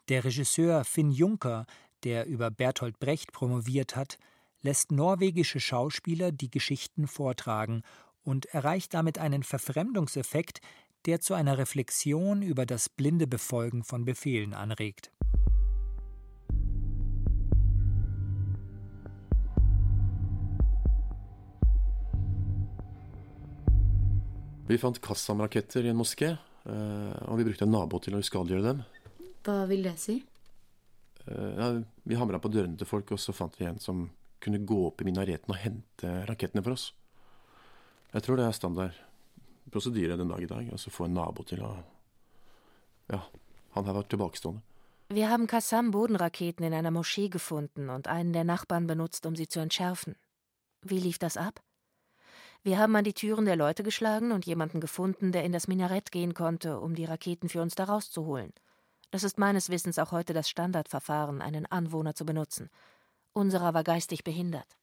[SPEAKER 3] Der Regisseur Finn Juncker, der über Bertolt Brecht promoviert hat, lässt norwegische Schauspieler die Geschichten vortragen und erreicht damit einen Verfremdungseffekt, der zu einer Reflexion über das blinde Befolgen von Befehlen anregt.
[SPEAKER 37] Vi fant Kassam-raketter i en moské, eh, og vi brukte en nabo til å uskadeliggjøre dem.
[SPEAKER 38] Hva vil det si?
[SPEAKER 37] Eh, ja, vi hamra på dørene til folk, og så fant vi en som kunne gå opp i minareten og hente rakettene for oss. Jeg tror det er standard prosedyre den dag i dag. Altså få en nabo til å Ja, han her var tilbakestående.
[SPEAKER 31] Wir haben Kassam-Bodenraketen in einer Moschee gefunden und einen der Nachbarn benutzt, um sie zu entschärfen. Wie lief das ab? Wir haben an die Türen der Leute geschlagen und jemanden gefunden, der in das Minarett gehen konnte, um die Raketen für uns da rauszuholen. Das ist meines Wissens auch heute das Standardverfahren, einen Anwohner zu benutzen. Unserer war geistig behindert.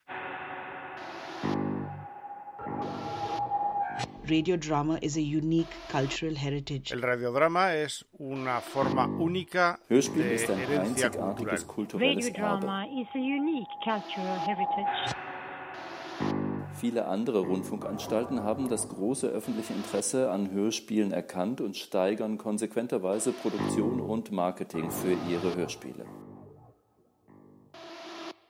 [SPEAKER 34] Radiodrama is a unique cultural heritage.
[SPEAKER 39] El radiodrama es una forma única
[SPEAKER 35] Hörspiel de ist ein einzigartiges kulturelles
[SPEAKER 36] Radiodrama
[SPEAKER 35] Erbe.
[SPEAKER 36] is a unique cultural heritage.
[SPEAKER 35] Viele andere Rundfunkanstalten haben das große öffentliche Interesse an Hörspielen erkannt und steigern konsequenterweise Produktion und Marketing für ihre Hörspiele.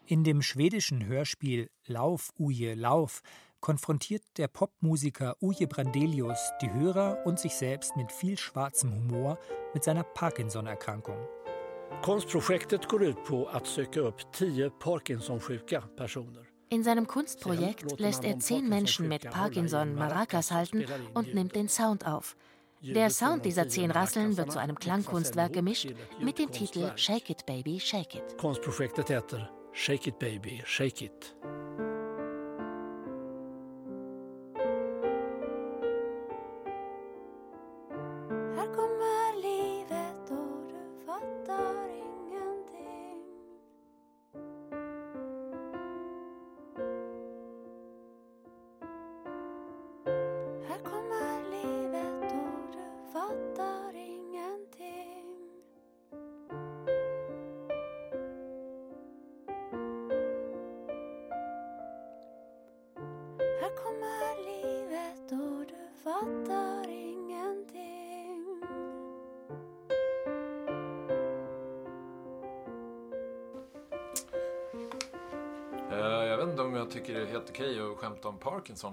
[SPEAKER 3] In dem schwedischen Hörspiel Lauf, Uje, Lauf konfrontiert der Popmusiker Uje Brandelius die Hörer und sich selbst mit viel schwarzem Humor mit seiner Parkinson-Erkrankung.
[SPEAKER 40] Konstprojektet går ut på att söka upp tio Parkinson-sjuka personer.
[SPEAKER 31] In seinem Kunstprojekt lässt er zehn Menschen mit Parkinson Maracas halten und nimmt den Sound auf. Der Sound dieser zehn Rasseln wird zu einem Klangkunstwerk gemischt mit dem Titel Shake It Baby, Shake It.
[SPEAKER 40] Konstprojektet heter Shake It Baby, Shake It.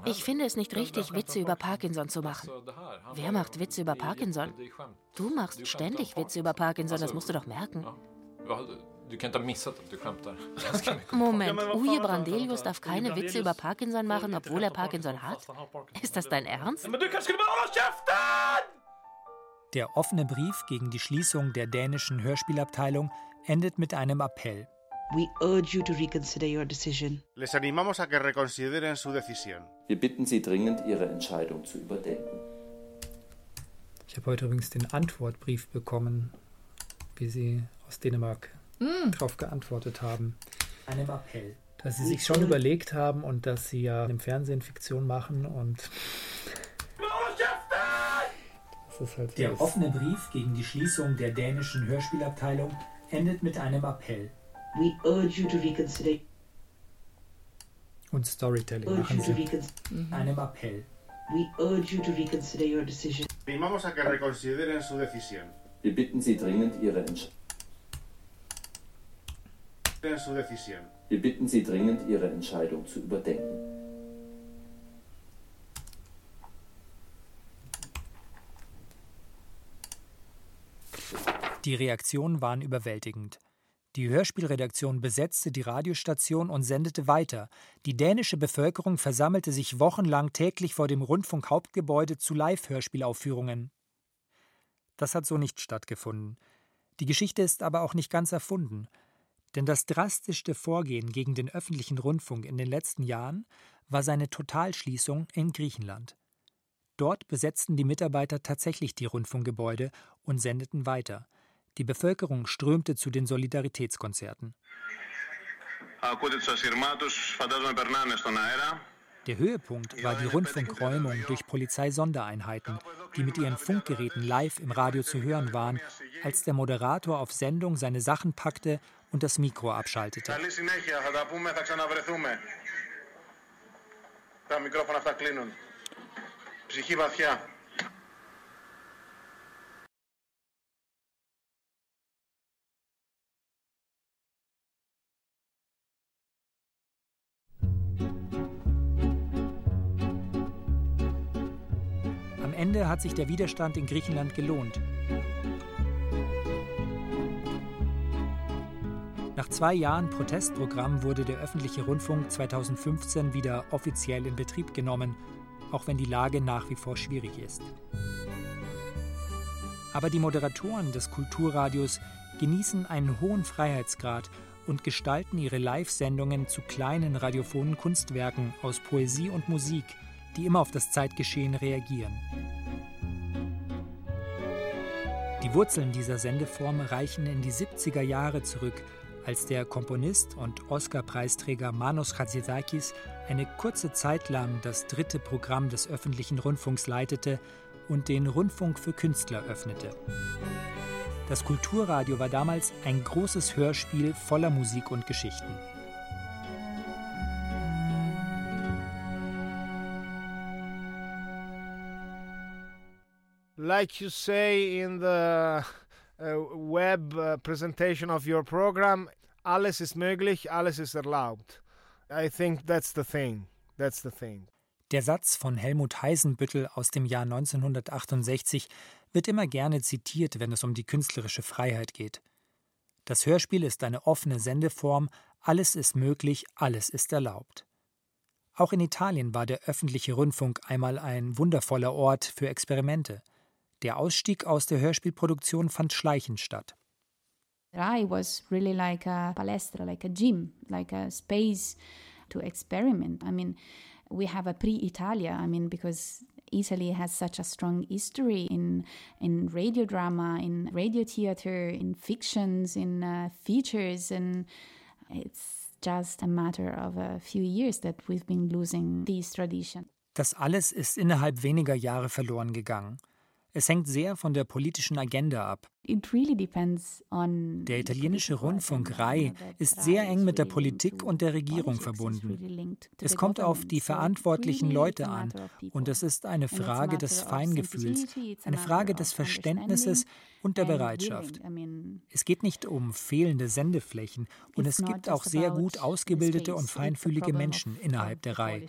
[SPEAKER 31] Ich finde es nicht richtig, Witze über Parkinson zu machen. Wer macht Witze über Parkinson? Du machst ständig Witze über Parkinson, das musst du doch merken. Moment, Uje Brandelius darf keine Witze über Parkinson machen, obwohl er Parkinson hat? Ist das dein Ernst?
[SPEAKER 3] Der offene Brief gegen die Schließung der dänischen Hörspielabteilung endet mit einem Appell.
[SPEAKER 34] We urge you to reconsider your decision.
[SPEAKER 10] Les animamos a que reconsideren su decisión.
[SPEAKER 35] Wir bitten Sie dringend, Ihre Entscheidung zu überdenken.
[SPEAKER 2] Ich habe heute übrigens den Antwortbrief bekommen, wie Sie aus Dänemark mm. darauf geantwortet haben.
[SPEAKER 3] Einem Appell.
[SPEAKER 2] Dass Sie sich schon überlegt haben und dass Sie ja im Fernsehen Fiktion machen und.
[SPEAKER 3] Halt so der offene Brief gegen die Schließung der dänischen Hörspielabteilung endet mit einem Appell.
[SPEAKER 34] We urge you to reconsider.
[SPEAKER 2] Und Storytelling machen sie.
[SPEAKER 3] Mhm. Einem Appell.
[SPEAKER 34] We urge you to reconsider your decision.
[SPEAKER 10] Animamos a que reconsideren su decisión.
[SPEAKER 35] Wir bitten Sie dringend, Ihre Entscheidung.
[SPEAKER 10] Su decisión.
[SPEAKER 35] Wir bitten Sie dringend, Ihre Entscheidung zu überdenken.
[SPEAKER 3] Die Reaktionen waren überwältigend. Die Hörspielredaktion besetzte die Radiostation und sendete weiter. Die dänische Bevölkerung versammelte sich wochenlang täglich vor dem Rundfunkhauptgebäude zu Live-Hörspielaufführungen. Das hat so nicht stattgefunden. Die Geschichte ist aber auch nicht ganz erfunden. Denn das drastischste Vorgehen gegen den öffentlichen Rundfunk in den letzten Jahren war seine Totalschließung in Griechenland. Dort besetzten die Mitarbeiter tatsächlich die Rundfunkgebäude und sendeten weiter. Die Bevölkerung strömte zu den Solidaritätskonzerten. Der Höhepunkt war die Rundfunkräumung durch Polizeisondereinheiten, die mit ihren Funkgeräten live im Radio zu hören waren, als der Moderator auf Sendung seine Sachen packte und das Mikro abschaltete.
[SPEAKER 10] Τα μικρόφωνα αυτά κλείνουν. Ψυχή βαθιά.
[SPEAKER 3] Ende hat sich der Widerstand in Griechenland gelohnt. Nach zwei Jahren Protestprogramm wurde der öffentliche Rundfunk 2015 wieder offiziell in Betrieb genommen, auch wenn die Lage nach wie vor schwierig ist. Aber die Moderatoren des Kulturradios genießen einen hohen Freiheitsgrad und gestalten ihre Live-Sendungen zu kleinen radiophonen Kunstwerken aus Poesie und Musik, die immer auf das Zeitgeschehen reagieren. Die Wurzeln dieser Sendeform reichen in die 70er Jahre zurück, als der Komponist und Oscar-Preisträger Manos Chatzidakis eine kurze Zeit lang das dritte Programm des öffentlichen Rundfunks leitete und den Rundfunk für Künstler öffnete. Das Kulturradio war damals ein großes Hörspiel voller Musik und Geschichten.
[SPEAKER 10] Like you say in the uh, web uh, presentation of your program, alles ist möglich, alles ist erlaubt. I think that's the thing. That's the thing.
[SPEAKER 3] Der Satz von Helmut Heisenbüttel aus dem Jahr 1968 wird immer gerne zitiert, wenn es um die künstlerische Freiheit geht. Das Hörspiel ist eine offene Sendeform, alles ist möglich, alles ist erlaubt. Auch in Italien war der öffentliche Rundfunk einmal ein wundervoller Ort für Experimente. Der Ausstieg aus der Hörspielproduktion fand schleichend statt.
[SPEAKER 41] I was really like a palestra, like a gym, like a space to experiment. I mean, we have a pre-Italia. I mean, because Italy has such a strong history in in radio drama, in radio theater, in fictions, in uh, features, and it's just a matter of a few years that we've been losing these traditions.
[SPEAKER 3] Das alles ist innerhalb weniger Jahre verloren gegangen. Es hängt sehr von der politischen Agenda ab. Der italienische Rundfunk RAI ist sehr eng mit der Politik und der Regierung verbunden. Es kommt auf die verantwortlichen Leute an und es ist eine Frage des Feingefühls, eine Frage des Verständnisses und der Bereitschaft. Es geht nicht um fehlende Sendeflächen und es gibt auch sehr gut ausgebildete und feinfühlige Menschen innerhalb der RAI.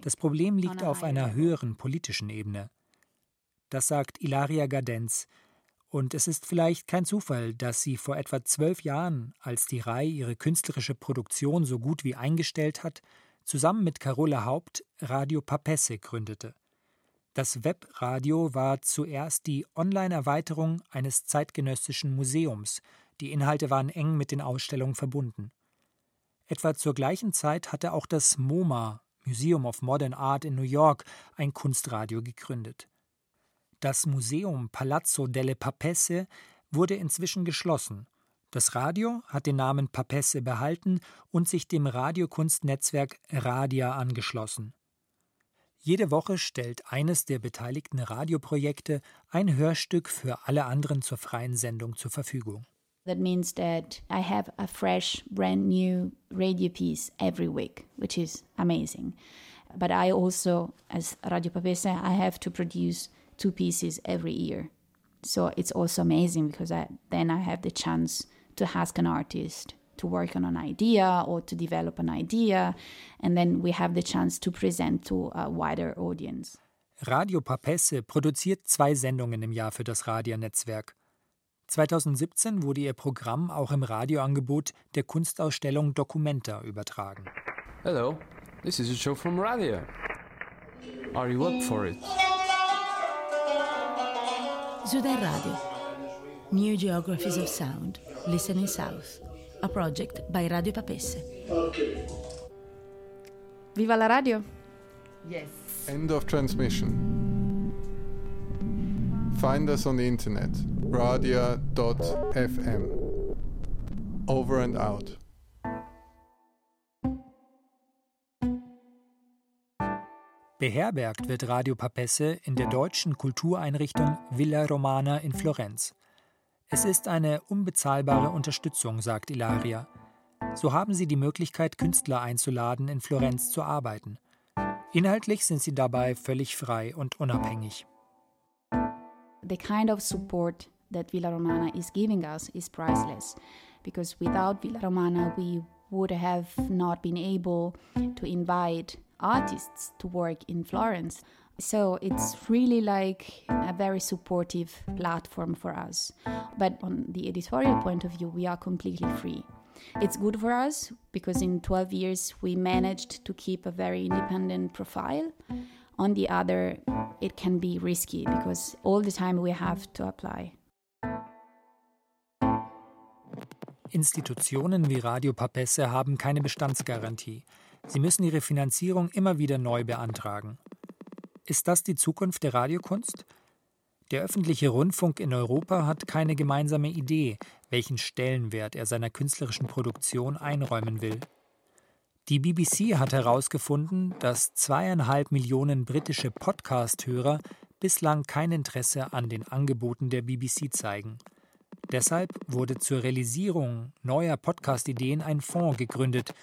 [SPEAKER 3] Das Problem liegt auf einer höheren politischen Ebene. Das sagt Ilaria Gadenz. Und es ist vielleicht kein Zufall, dass sie vor etwa zwölf Jahren, als die RAI ihre künstlerische Produktion so gut wie eingestellt hat, zusammen mit Carola Haupt Radio Papesse gründete. Das Webradio war zuerst die Online-Erweiterung eines zeitgenössischen Museums. Die Inhalte waren eng mit den Ausstellungen verbunden. Etwa zur gleichen Zeit hatte auch das MoMA, Museum of Modern Art in New York, ein Kunstradio gegründet. Das Museum Palazzo delle Papesse wurde inzwischen geschlossen. Das Radio hat den Namen Papesse behalten und sich dem Radiokunstnetzwerk Radia angeschlossen. Jede Woche stellt eines der beteiligten Radioprojekte ein Hörstück für alle anderen zur freien Sendung zur Verfügung.
[SPEAKER 41] That means that I have a fresh, brand new radio piece every week, which is amazing. But I also, as Radio Papesse, I have to produce two pieces every year. So it's also amazing because I, then I have the chance to ask an artist to work on an idea or to develop an idea, and then we have the chance to present to a wider audience.
[SPEAKER 3] Radio Papesse produziert zwei Sendungen im Jahr für das Radionetzwerk. 2017 wurde ihr Programm auch im Radioangebot der Kunstausstellung Documenta übertragen.
[SPEAKER 39] Hello, this is a show from Radio. Are you up for it?
[SPEAKER 42] Sudan Radio. New Geographies of Sound. Listening South. A project by Radio Papesse. Okay.
[SPEAKER 41] Viva la radio!
[SPEAKER 39] Yes. End of transmission. Find us on the internet. radia.fm. Over and out.
[SPEAKER 3] Beherbergt wird Radio Papesse in der deutschen Kultureinrichtung Villa Romana in Florenz. Es ist eine unbezahlbare Unterstützung, sagt Ilaria. So haben sie die Möglichkeit, Künstler einzuladen, in Florenz zu arbeiten. Inhaltlich sind sie dabei völlig frei und unabhängig.
[SPEAKER 41] The kind of support that Villa Romana is giving us is priceless because without Villa Romana we would have not been able to invite artists to work in Florence. So it's really like a very supportive platform for us. But on the editorial point of view, we are completely free. It's good for us because in 12 years we managed to keep a very independent profile. On the other, it can be risky because all the time we have to apply.
[SPEAKER 3] Institutionen wie Radio Papesse haben keine Bestandsgarantie. Sie müssen ihre Finanzierung immer wieder neu beantragen. Ist das die Zukunft der Radiokunst? Der öffentliche Rundfunk in Europa hat keine gemeinsame Idee, welchen Stellenwert er seiner künstlerischen Produktion einräumen will. Die BBC hat herausgefunden, dass zweieinhalb Millionen britische Podcast-Hörer bislang kein Interesse an den Angeboten der BBC zeigen. Deshalb wurde zur Realisierung neuer Podcast-Ideen ein Fonds gegründet,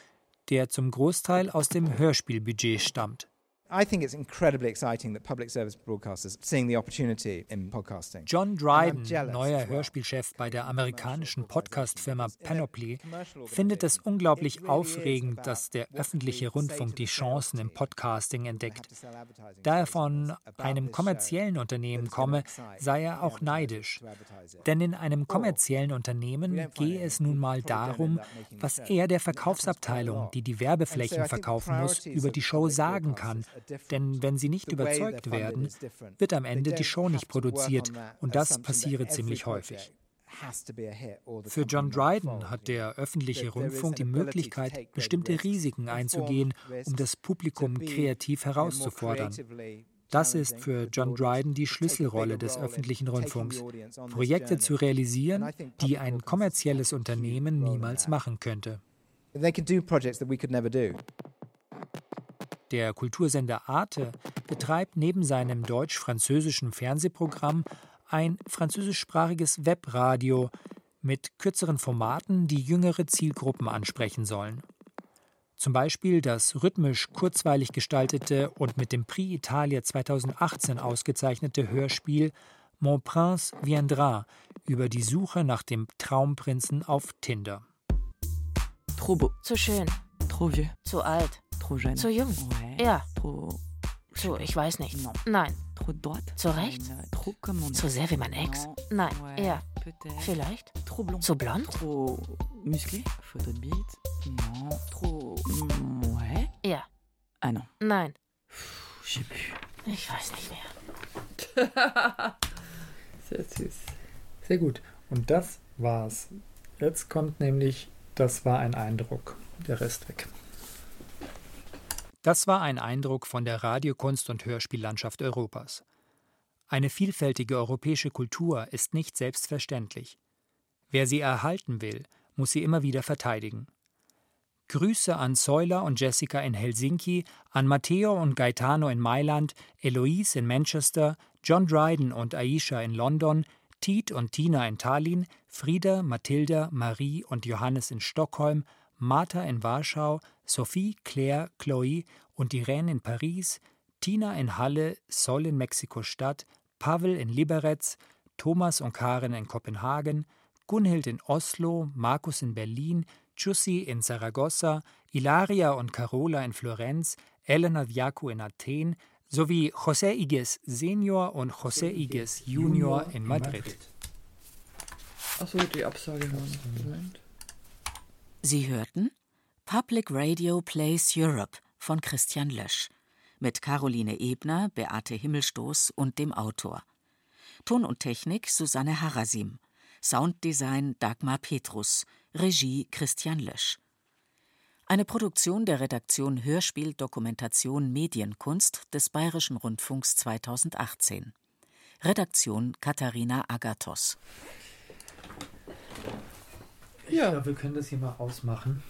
[SPEAKER 3] der zum Großteil aus dem Hörspielbudget stammt. I think it's incredibly exciting that public service broadcasters seeing the opportunity in podcasting. John Dryden, neuer Hörspielchef bei der amerikanischen Podcast-Firma Panoply, findet es unglaublich aufregend, dass der öffentliche Rundfunk die Chancen im Podcasting entdeckt. Da er von einem kommerziellen Unternehmen komme, sei er auch neidisch. Denn in einem kommerziellen Unternehmen gehe es nun mal darum, was er der Verkaufsabteilung, die die Werbeflächen verkaufen muss, über die Show sagen kann denn wenn sie nicht überzeugt werden, wird am Ende die Show nicht produziert und das passiere ziemlich häufig. Für John Dryden hat der öffentliche Rundfunk die Möglichkeit, bestimmte Risiken einzugehen, um das Publikum kreativ herauszufordern. Das ist für John Dryden die Schlüsselrolle des öffentlichen Rundfunks, Projekte zu realisieren, die ein kommerzielles Unternehmen niemals machen könnte. They can do projects that we could never do. Der Kultursender Arte betreibt neben seinem deutsch-französischen Fernsehprogramm ein französischsprachiges Webradio mit kürzeren Formaten, die jüngere Zielgruppen ansprechen sollen. Zum Beispiel das rhythmisch kurzweilig gestaltete und mit dem Prix Italia 2018 ausgezeichnete Hörspiel Mon Prince viendra über die Suche nach dem Traumprinzen auf Tinder.
[SPEAKER 31] Trop beau. Zu schön.
[SPEAKER 2] Trop vieux.
[SPEAKER 31] Zu alt.
[SPEAKER 2] Trop jeune.
[SPEAKER 31] Zu jung.
[SPEAKER 2] Ouais.
[SPEAKER 31] Ja.
[SPEAKER 2] Trop.
[SPEAKER 31] Zu, ich weiß nicht.
[SPEAKER 2] Non.
[SPEAKER 31] Nein.
[SPEAKER 2] Trop droite.
[SPEAKER 31] Zu rechts.
[SPEAKER 2] Trop comme
[SPEAKER 31] Zu sehr wie mein Ex.
[SPEAKER 2] Non.
[SPEAKER 31] Nein.
[SPEAKER 2] Ouais. Peut-être.
[SPEAKER 31] Vielleicht.
[SPEAKER 2] Trop blond.
[SPEAKER 31] Zu blond.
[SPEAKER 2] Trop musclé. Photo de bite. Non. Trop. mm, Ouais.
[SPEAKER 31] Ja.
[SPEAKER 2] Ah non.
[SPEAKER 31] Nein.
[SPEAKER 2] Je sais plus.
[SPEAKER 31] Ich weiß nicht mehr.
[SPEAKER 43] Sehr süß. Sehr gut. Und das war's. Jetzt kommt nämlich, das war ein Eindruck. Der Rest weg.
[SPEAKER 3] Das war ein Eindruck von der Radiokunst und Hörspiellandschaft Europas. Eine vielfältige europäische Kultur ist nicht selbstverständlich. Wer sie erhalten will, muss sie immer wieder verteidigen. Grüße an Soila und Jessica in Helsinki, an Matteo und Gaetano in Mailand, Eloise in Manchester, John Dryden und Aisha in London, Tiet und Tina in Tallinn, Frieda, Mathilda, Marie und Johannes in Stockholm, Martha in Warschau, Sophie, Claire, Chloe und Irene in Paris, Tina in Halle, Sol in Mexiko-Stadt, Pavel in Liberec, Thomas und Karen in Kopenhagen, Gunhild in Oslo, Markus in Berlin, Jussi in Saragossa, Ilaria und Carola in Florenz, Elena Viaku in Athen sowie José Iges Senior und José Iges Junior in Madrid.
[SPEAKER 2] Achso, die Absage. Moment.
[SPEAKER 4] Sie hörten Public Radio Plays Europe von Christian Lösch mit Caroline Ebner, Beate Himmelstoß und dem Autor. Ton und Technik Susanne Harasim. Sounddesign Dagmar Petrus. Regie Christian Lösch. Eine Produktion der Redaktion Hörspiel Dokumentation Medienkunst des Bayerischen Rundfunks 2018. Redaktion Katharina Agathos.
[SPEAKER 43] Ja, wir können das hier mal ausmachen.